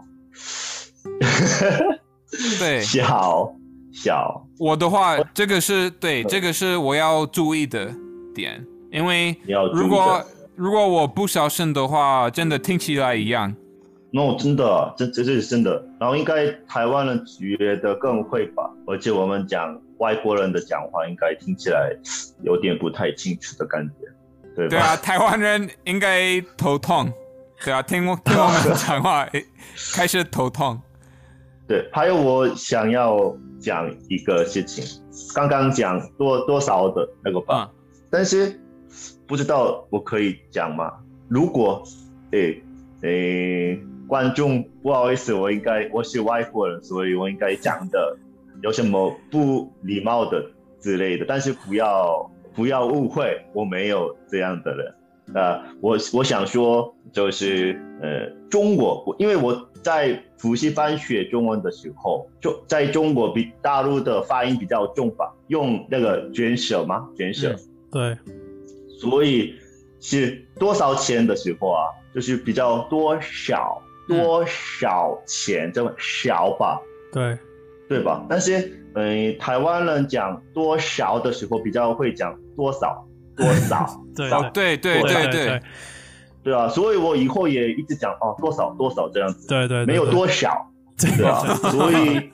对，小小。我的话，这个是对，这个是我要注意的点。因为如果如果我不小声的话，真的听起来一样。那真的，这这是真的。然后应该台湾人觉得更会吧？而且我们讲外国人的讲话，应该听起来有点不太清楚的感觉，对吧？对啊，台湾人应该头痛。对啊，听我听我们 讲话，开始头痛。对，还有我想要讲一个事情，刚刚讲多多少的那个吧，但是。不知道我可以讲吗？如果，诶诶，观众不好意思，我应该我是外国人，所以我应该讲的有什么不礼貌的之类的，但是不要不要误会，我没有这样的人。呃，我我想说就是呃，中国，因为我在补习班学中文的时候，就在中国比大陆的发音比较重吧，用那个卷舌吗？卷舌，对。所以是多少钱的时候啊，就是比较多少多少钱？这么少吧，对。对吧？但是嗯，台湾人讲多少的时候比较会讲多少多少，对对。对对对对啊，所以我以后也一直讲哦多少多少这样子，对对，没有多少，对。啊，所以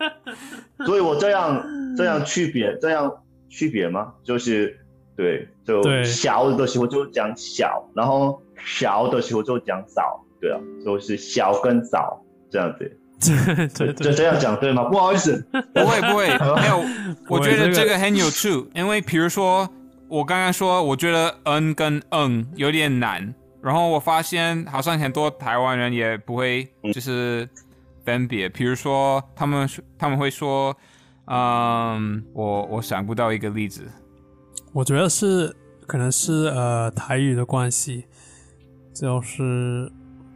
所以我这样这样区别这样区别吗？就是。对，就小的时候就讲小，然后小的时候就讲少，对啊，就是小跟早这样子，就就这样讲对吗？不好意思，不 会不会，没有，我觉得这个很有趣，因为比如说我刚刚说，我觉得嗯跟嗯有点难，然后我发现好像很多台湾人也不会就是分别，比如说他们他们会说，嗯，我我想不到一个例子。我觉得是可能是呃台语的关系，就是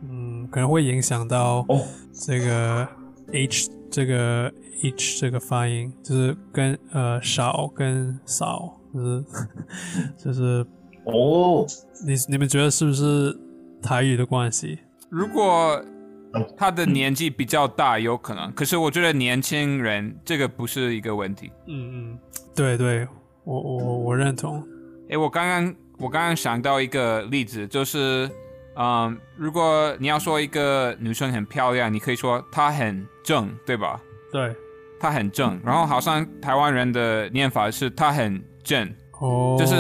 嗯可能会影响到这个 h 这个 h 这个发音，就是跟呃少跟少，就是 就是哦，你你们觉得是不是台语的关系？如果他的年纪比较大，有可能，可是我觉得年轻人这个不是一个问题。嗯嗯，对对。我我我认同。哎，我刚刚我刚刚想到一个例子，就是，嗯，如果你要说一个女生很漂亮，你可以说她很正，对吧？对，她很正。然后好像台湾人的念法是她很正，哦，就是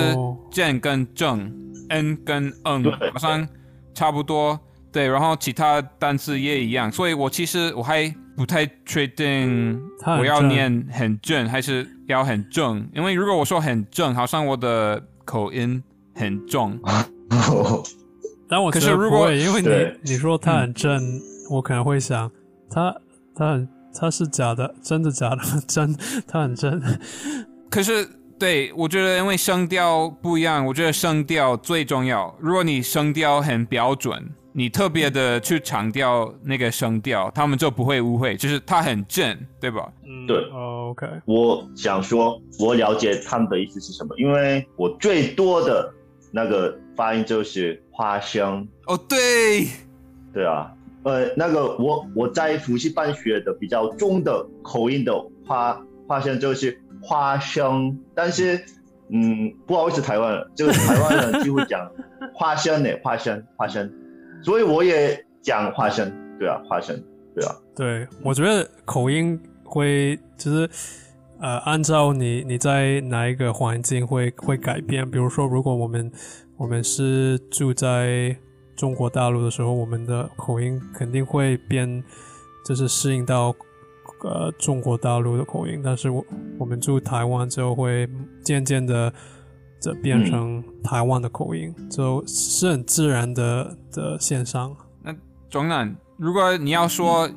正跟正，n 跟 n 好像差不多。对，然后其他单词也一样。所以我其实我还不太确定我要念很正还是要很正，因为如果我说很正，好像我的口音很重。但我可是如果因为你你说他很正，我可能会想他他很他是假的，真的假的 真他很正。可是对我觉得因为声调不一样，我觉得声调最重要。如果你声调很标准，你特别的去强调那个声调，他们就不会误会，就是他很正，对吧？嗯，对。OK，我想说，我了解他们的意思是什么，因为我最多的那个发音就是花生。哦，对，对啊，呃，那个我我在福西班学的比较重的口音的花花生就是花生，但是嗯，不好意思，台湾人，就是台湾人就会讲花生呢，花生，花生，所以我也讲花生，对啊，花生，对啊，对，我觉得口音会就是呃，按照你你在哪一个环境会会改变，比如说，如果我们我们是住在中国大陆的时候，我们的口音肯定会变，就是适应到呃中国大陆的口音。但是我我们住台湾之后，会渐渐的这变成台湾的口音，就是很自然的的现象。那总南，如果你要说，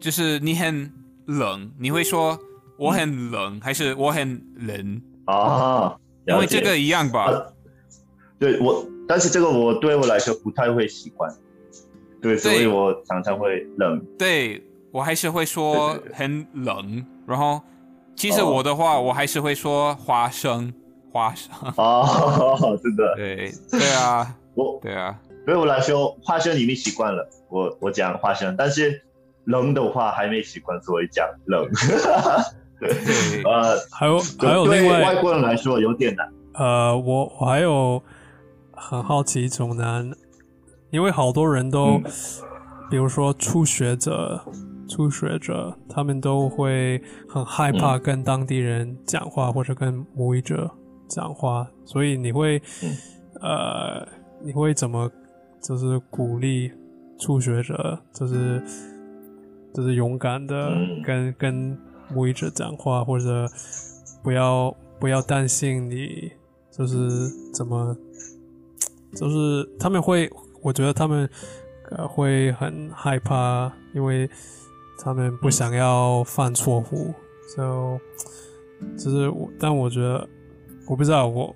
就是你很冷，你会说我很冷，还是我很冷啊？因为这个一样吧？对我。但是这个我对我来说不太会习惯，对，所以我常常会冷。对我还是会说很冷，然后其实我的话我还是会说花生，花生。哦，真的。对对啊，我对啊，对我来说花生已经习惯了，我我讲花生，但是冷的话还没习惯，所以讲冷。对，呃，还有还有另外外国人来说有点难。呃，我我还有。很好奇总难，因为好多人都，比如说初学者、初学者，他们都会很害怕跟当地人讲话或者跟母语者讲话，所以你会，呃，你会怎么就是鼓励初学者，就是就是勇敢的跟跟母语者讲话，或者不要不要担心你就是怎么。就是他们会，我觉得他们呃会很害怕，因为他们不想要犯错误。就就是我，但我觉得我不知道，我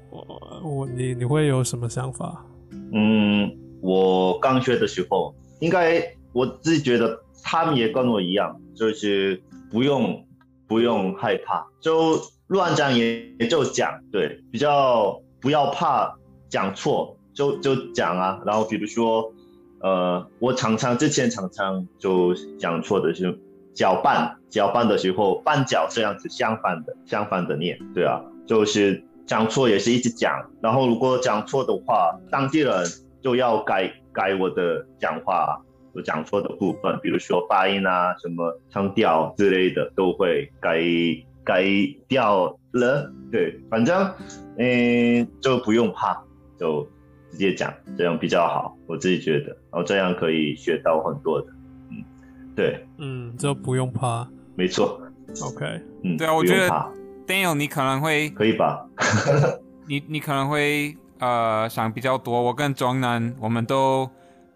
我你你会有什么想法？嗯，我刚学的时候，应该我自己觉得他们也跟我一样，就是不用不用害怕，就乱讲也也就讲，对，比较不要怕讲错。就就讲啊，然后比如说，呃，我常常之前常常就讲错的是搅拌，搅拌的时候拌搅这样子相反的相反的念，对啊，就是讲错也是一直讲，然后如果讲错的话，当地人就要改改我的讲话，我讲错的部分，比如说发音啊，什么腔调之类的都会改改掉了，对，反正嗯就不用怕，就。直接讲，这样比较好，我自己觉得，然后这样可以学到很多的，嗯，对，嗯，就不用怕，没错，OK，嗯，对啊，我觉得 Daniel 你可能会可以吧，你你可能会呃想比较多，我跟庄南我们都，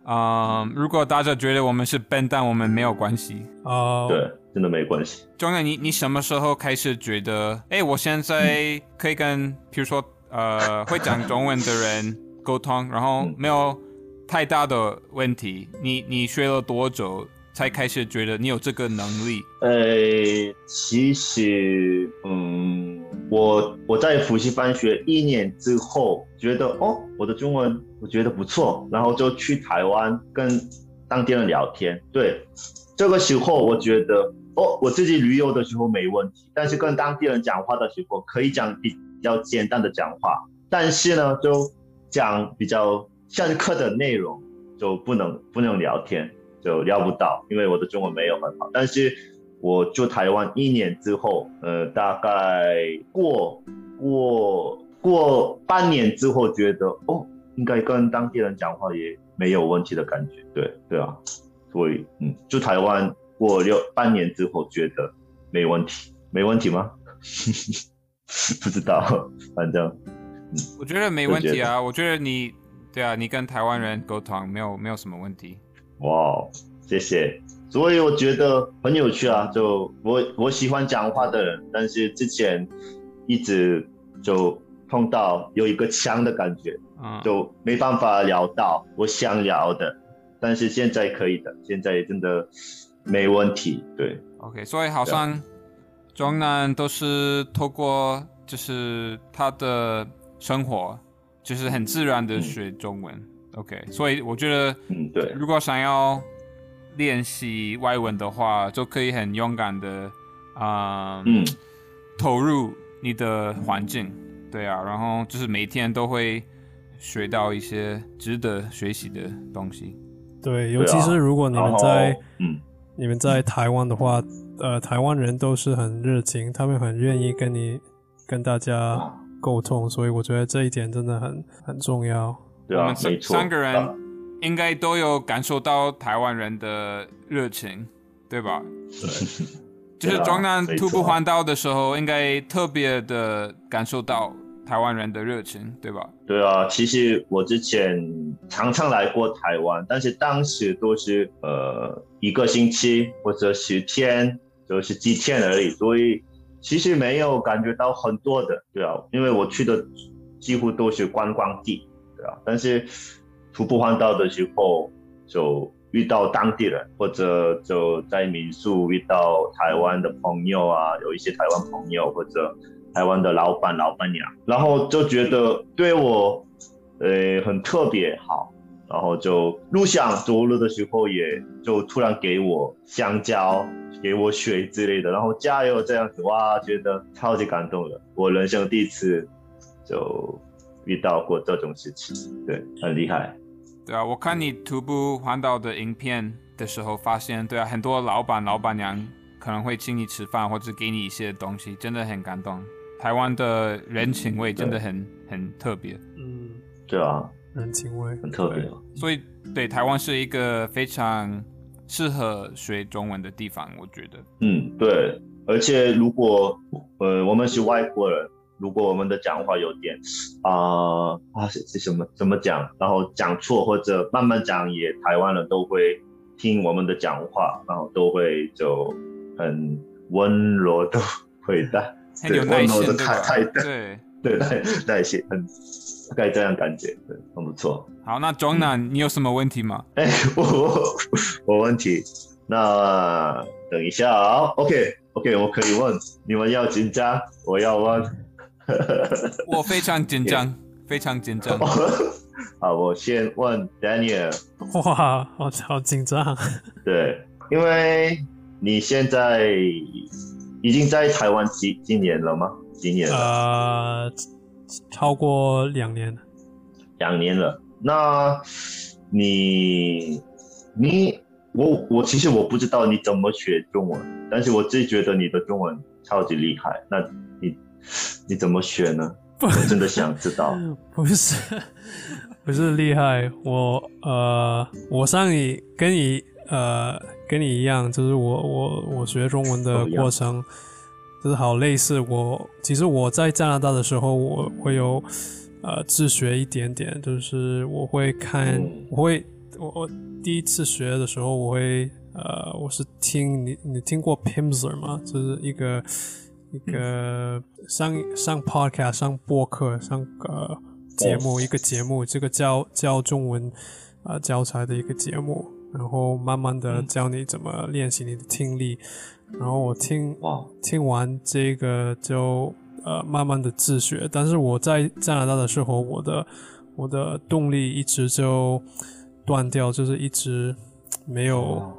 嗯，如果大家觉得我们是笨蛋，我们没有关系哦，对，真的没关系。庄南，你你什么时候开始觉得，哎，我现在可以跟，比如说呃 会讲中文的人。沟通，然后没有太大的问题。你你学了多久才开始觉得你有这个能力？呃，其实，嗯，我我在复习班学一年之后，觉得哦，我的中文我觉得不错，然后就去台湾跟当地人聊天。对，这个时候我觉得哦，我自己旅游的时候没问题，但是跟当地人讲话的时候可以讲比较简单的讲话，但是呢，就讲比较深刻的内容就不能不能聊天，就聊不到，因为我的中文没有很好。但是我就台湾一年之后，呃，大概过过过半年之后，觉得哦，应该跟当地人讲话也没有问题的感觉。对对啊，所以嗯，住台湾过六半年之后觉得没问题，没问题吗？不知道，反正，我觉得没问题啊。我觉得你，对啊，你跟台湾人沟通没有没有什么问题。哇，谢谢。所以我觉得很有趣啊。就我我喜欢讲话的人，但是之前一直就碰到有一个枪的感觉，就没办法聊到我想聊的。但是现在可以的，现在真的没问题。对，OK，所以好像。中南都是透过就是他的生活，就是很自然的学中文。OK，所以我觉得，嗯，对，如果想要练习外文的话，就可以很勇敢的啊，嗯，投入你的环境，对啊，然后就是每天都会学到一些值得学习的东西。对，尤其是如果你们在，嗯，你们在台湾的话。呃，台湾人都是很热情，他们很愿意跟你跟大家沟通，所以我觉得这一点真的很很重要。对啊，三个人应该都有感受到台湾人的热情，对吧？对，就是中南徒步环岛的时候，应该特别的感受到台湾人的热情，对吧？对啊，其实我之前常常来过台湾，但是当时都是呃一个星期或者十天。就是几天而已，所以其实没有感觉到很多的，对啊，因为我去的几乎都是观光地，对啊，但是徒步环岛的时候就遇到当地人，或者就在民宿遇到台湾的朋友啊，有一些台湾朋友或者台湾的老板老板娘，然后就觉得对我呃很特别好。然后就路上走路的时候，也就突然给我香蕉，给我水之类的，然后加油这样子，哇，觉得超级感动的。我人生第一次就遇到过这种事情，对，很厉害。对啊，我看你徒步环岛的影片的时候，发现，对啊，很多老板老板娘可能会请你吃饭，或者给你一些东西，真的很感动。台湾的人情味真的很很特别。嗯，对啊。人情味很特别，所以对台湾是一个非常适合学中文的地方，我觉得。嗯，对，而且如果呃我们是外国人，如果我们的讲话有点啊啊是是什么怎么讲，然后讲错或者慢慢讲，也台湾人都会听我们的讲话，然后都会就很温柔的回答，很有耐心，对对耐耐心很。大概这样感觉，对，很不错。好，那庄南，你有什么问题吗？哎，我我问题，那等一下啊，OK，OK，我可以问。你们要紧张，我要问。我非常紧张，非常紧张。好，我先问 Daniel。哇，我好紧张。对，因为你现在已经在台湾几几年了吗？几年了？超过两年了，两年了。那你你我我其实我不知道你怎么学中文，但是我自己觉得你的中文超级厉害。那你你怎么学呢？我真的想知道。不是不是厉害，我呃我上你跟你呃跟你一样，就是我我我学中文的过程。就是好类似我，其实我在加拿大的时候，我会有呃自学一点点，就是我会看，我会我我第一次学的时候，我会呃我是听你你听过 Pimsleur 吗？就是一个一个上上 podcast 上播客上呃节目一个节目，这个教教中文啊教材的一个节目，然后慢慢的教你怎么练习你的听力。然后我听听完这个就呃慢慢的自学，但是我在加拿大的时候，我的我的动力一直就断掉，就是一直没有，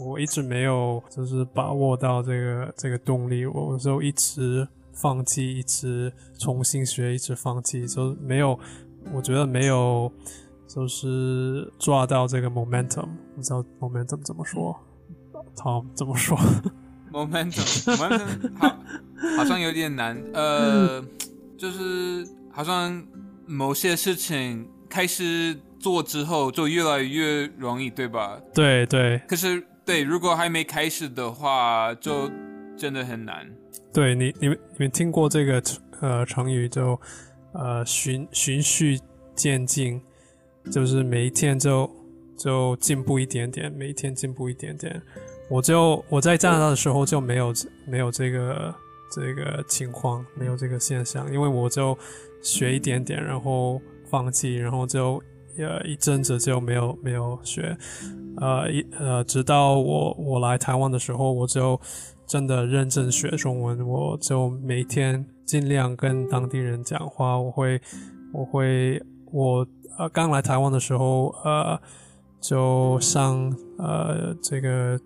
我一直没有就是把握到这个这个动力，我就一直放弃，一直重新学，一直放弃，就没有，我觉得没有就是抓到这个 momentum，不知道 momentum 怎么说，Tom 怎么说？momentum，momentum 好，好像有点难。呃，就是好像某些事情开始做之后，就越来越容易，对吧？对对。可是对，如果还没开始的话，就真的很难。对你，你们你们听过这个呃成语就呃循循序渐进，就是每一天就就进步一点点，每一天进步一点点。我就我在加拿大的时候就没有没有这个这个情况，没有这个现象，因为我就学一点点，然后放弃，然后就呃一阵子就没有没有学，呃一呃直到我我来台湾的时候，我就真的认真学中文，我就每天尽量跟当地人讲话，我会我会我呃刚来台湾的时候呃就上呃这个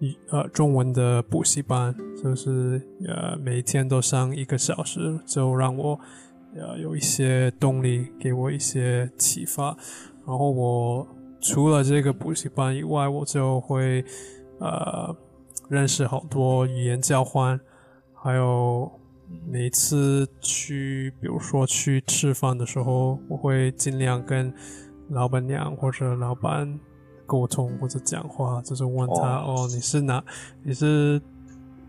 一。呃，中文的补习班就是呃，每天都上一个小时，就让我呃有一些动力，给我一些启发。然后我除了这个补习班以外，我就会呃认识好多语言交换，还有每次去，比如说去吃饭的时候，我会尽量跟老板娘或者老板。沟通或者讲话，就是问他哦，你是哪？你是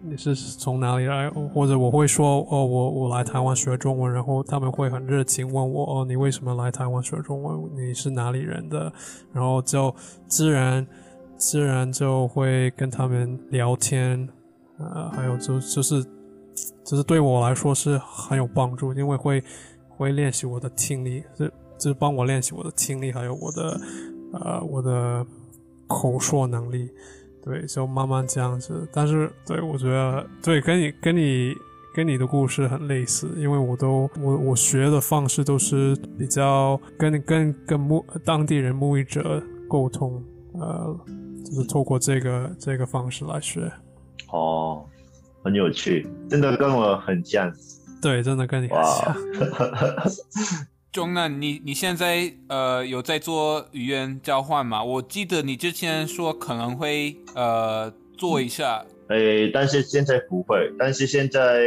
你是从哪里来？或者我会说哦，我我来台湾学中文，然后他们会很热情问我哦，你为什么来台湾学中文？你是哪里人的？然后就自然自然就会跟他们聊天，呃，还有就就是就是对我来说是很有帮助，因为会会练习我的听力，是就是帮我练习我的听力，还有我的。呃，我的口说能力，对，就慢慢这样子。但是，对我觉得，对，跟你跟你跟你的故事很类似，因为我都我我学的方式都是比较跟跟跟牧当地人牧语者沟通，呃，就是透过这个这个方式来学。哦，很有趣，真的跟我很像。对，真的跟你很像。中南，你你现在呃有在做语言交换吗？我记得你之前说可能会呃做一下，诶，但是现在不会。但是现在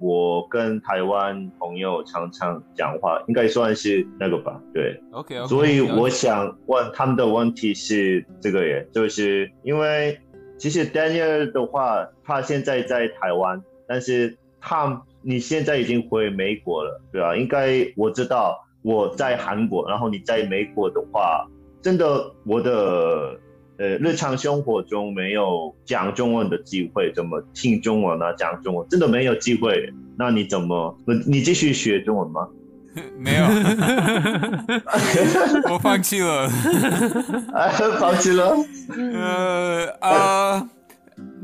我跟台湾朋友常常讲话，应该算是那个吧？对，OK。所以我想问他们的问题是这个耶，就是因为其实 Daniel 的话，他现在在台湾，但是他你现在已经回美国了，对吧？应该我知道。我在韩国，然后你在美国的话，真的我的呃日常生活中没有讲中文的机会，怎么听中文啊？讲中文真的没有机会。那你怎么？你继续学中文吗？没有，我放弃了。放弃了？呃啊，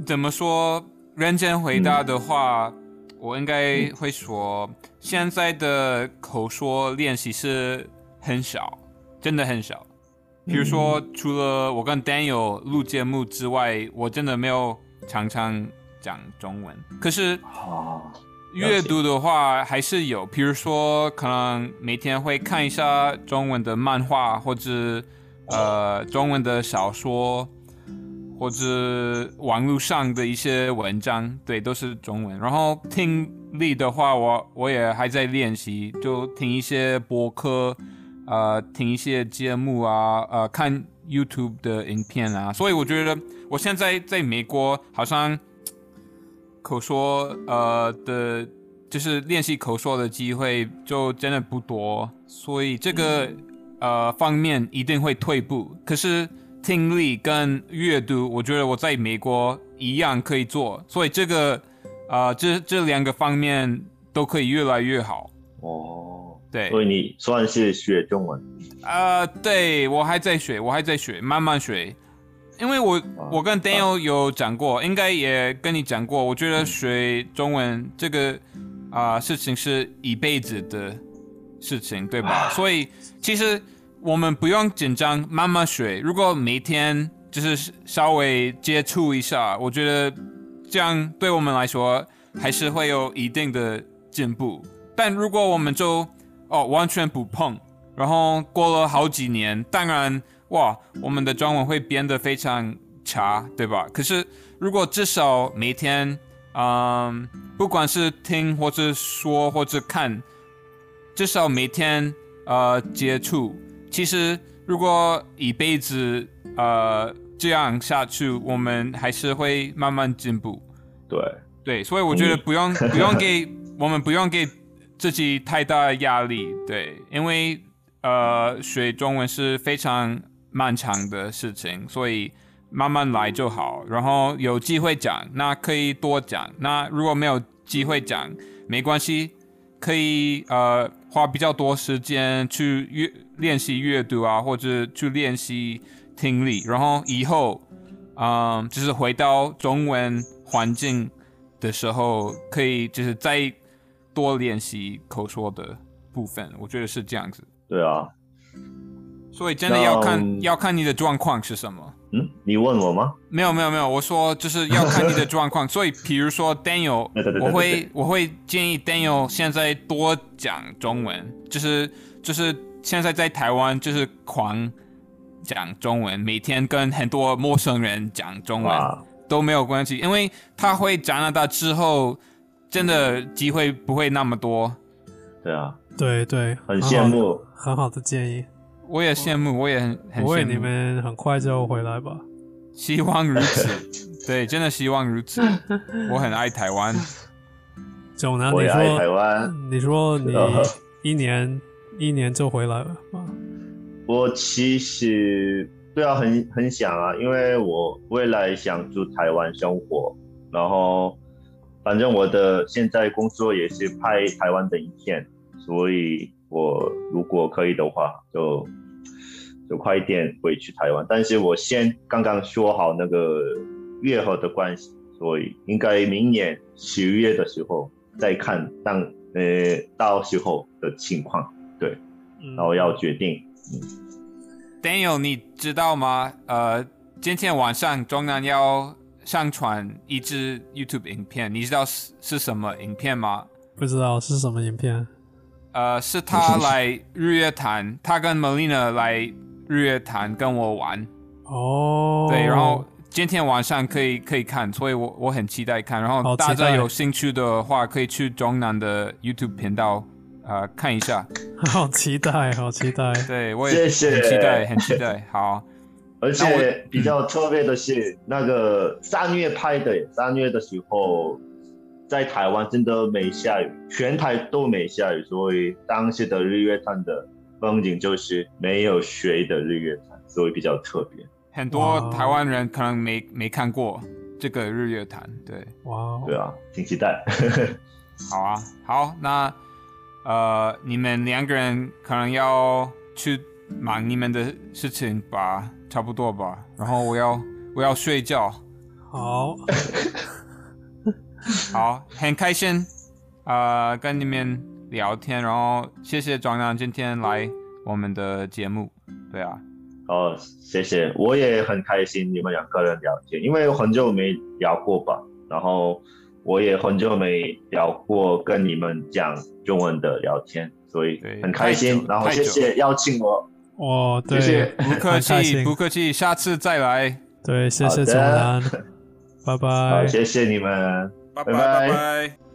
怎么说？认真回答的话。我应该会说，现在的口说练习是很少，真的很少。比如说，除了我跟 Daniel 录节目之外，我真的没有常常讲中文。可是，阅读的话还是有，比如说，可能每天会看一下中文的漫画，或者呃中文的小说。或者网络上的一些文章，对，都是中文。然后听力的话，我我也还在练习，就听一些播客，呃，听一些节目啊，呃，看 YouTube 的影片啊。所以我觉得我现在在美国，好像口说呃的，就是练习口说的机会就真的不多，所以这个呃方面一定会退步。可是。听力跟阅读，我觉得我在美国一样可以做，所以这个，啊，这这两个方面都可以越来越好。哦，对，所以你算是学中文？啊，对我还在学，我还在学，慢慢学。因为我我跟 Daniel 有讲过，应该也跟你讲过，我觉得学中文这个啊事情是一辈子的事情，对吧？所以其实。我们不用紧张，慢慢学。如果每天就是稍微接触一下，我觉得这样对我们来说还是会有一定的进步。但如果我们就哦完全不碰，然后过了好几年，当然哇，我们的中文会变得非常差，对吧？可是如果至少每天，嗯，不管是听或者说或者看，至少每天呃接触。其实，如果一辈子呃这样下去，我们还是会慢慢进步。对对，所以我觉得不用不用给 我们不用给自己太大的压力。对，因为呃，学中文是非常漫长的事情，所以慢慢来就好。然后有机会讲，那可以多讲；那如果没有机会讲，没关系，可以呃花比较多时间去阅练习阅读啊，或者去练习。听力，然后以后，嗯，就是回到中文环境的时候，可以就是再多练习口说的部分。我觉得是这样子。对啊，所以真的要看要看你的状况是什么。嗯，你问我吗？没有没有没有，我说就是要看你的状况。所以，比如说 Daniel，我会我会建议 Daniel 现在多讲中文，就是就是现在在台湾就是狂。讲中文，每天跟很多陌生人讲中文都没有关系，因为他会加拿大之后，真的机会不会那么多。对啊，对对，很羡慕，很好的建议。我也羡慕，我也很很羡慕你们很快就回来吧。希望如此，对，真的希望如此。我很爱台湾。总南，你说台湾，你说你一年一年就回来了吗？我其实对啊，很很想啊，因为我未来想住台湾生活，然后反正我的现在工作也是拍台湾的影片，所以我如果可以的话，就就快一点回去台湾。但是我先刚刚说好那个月后的关系，所以应该明年十月的时候再看当呃到时候的情况，对，然后要决定。Daniel，你知道吗？呃，今天晚上中南要上传一支 YouTube 影片，你知道是是什么影片吗？不知道是什么影片。呃，是他来日月潭，他跟 Melina 来日月潭跟我玩。哦。对，然后今天晚上可以可以看，所以我我很期待看。然后大家有兴趣的话，可以去中南的 YouTube 频道。呃，看一下，好期待，好期待，对我也很期待，很期待。好，而且比较特别的是，那个三月拍的，三月的时候在台湾真的没下雨，全台都没下雨，所以当时的日月潭的风景就是没有水的日月潭，所以比较特别。很多台湾人可能没没看过这个日月潭，对，哇，对啊，挺期待。好啊，好，那。呃，你们两个人可能要去忙你们的事情吧，差不多吧。然后我要我要睡觉。好，好，很开心啊，跟你们聊天。然后谢谢庄亮今天来我们的节目。对啊，哦，谢谢，我也很开心你们两个人聊天，因为很久没聊过吧。然后。我也很久没聊过跟你们讲中文的聊天，所以很开心。然后谢谢邀请我。哦，谢谢，不客气，不客气，下次再来。对，谢谢总南，拜拜。好，谢谢你们，拜拜拜拜。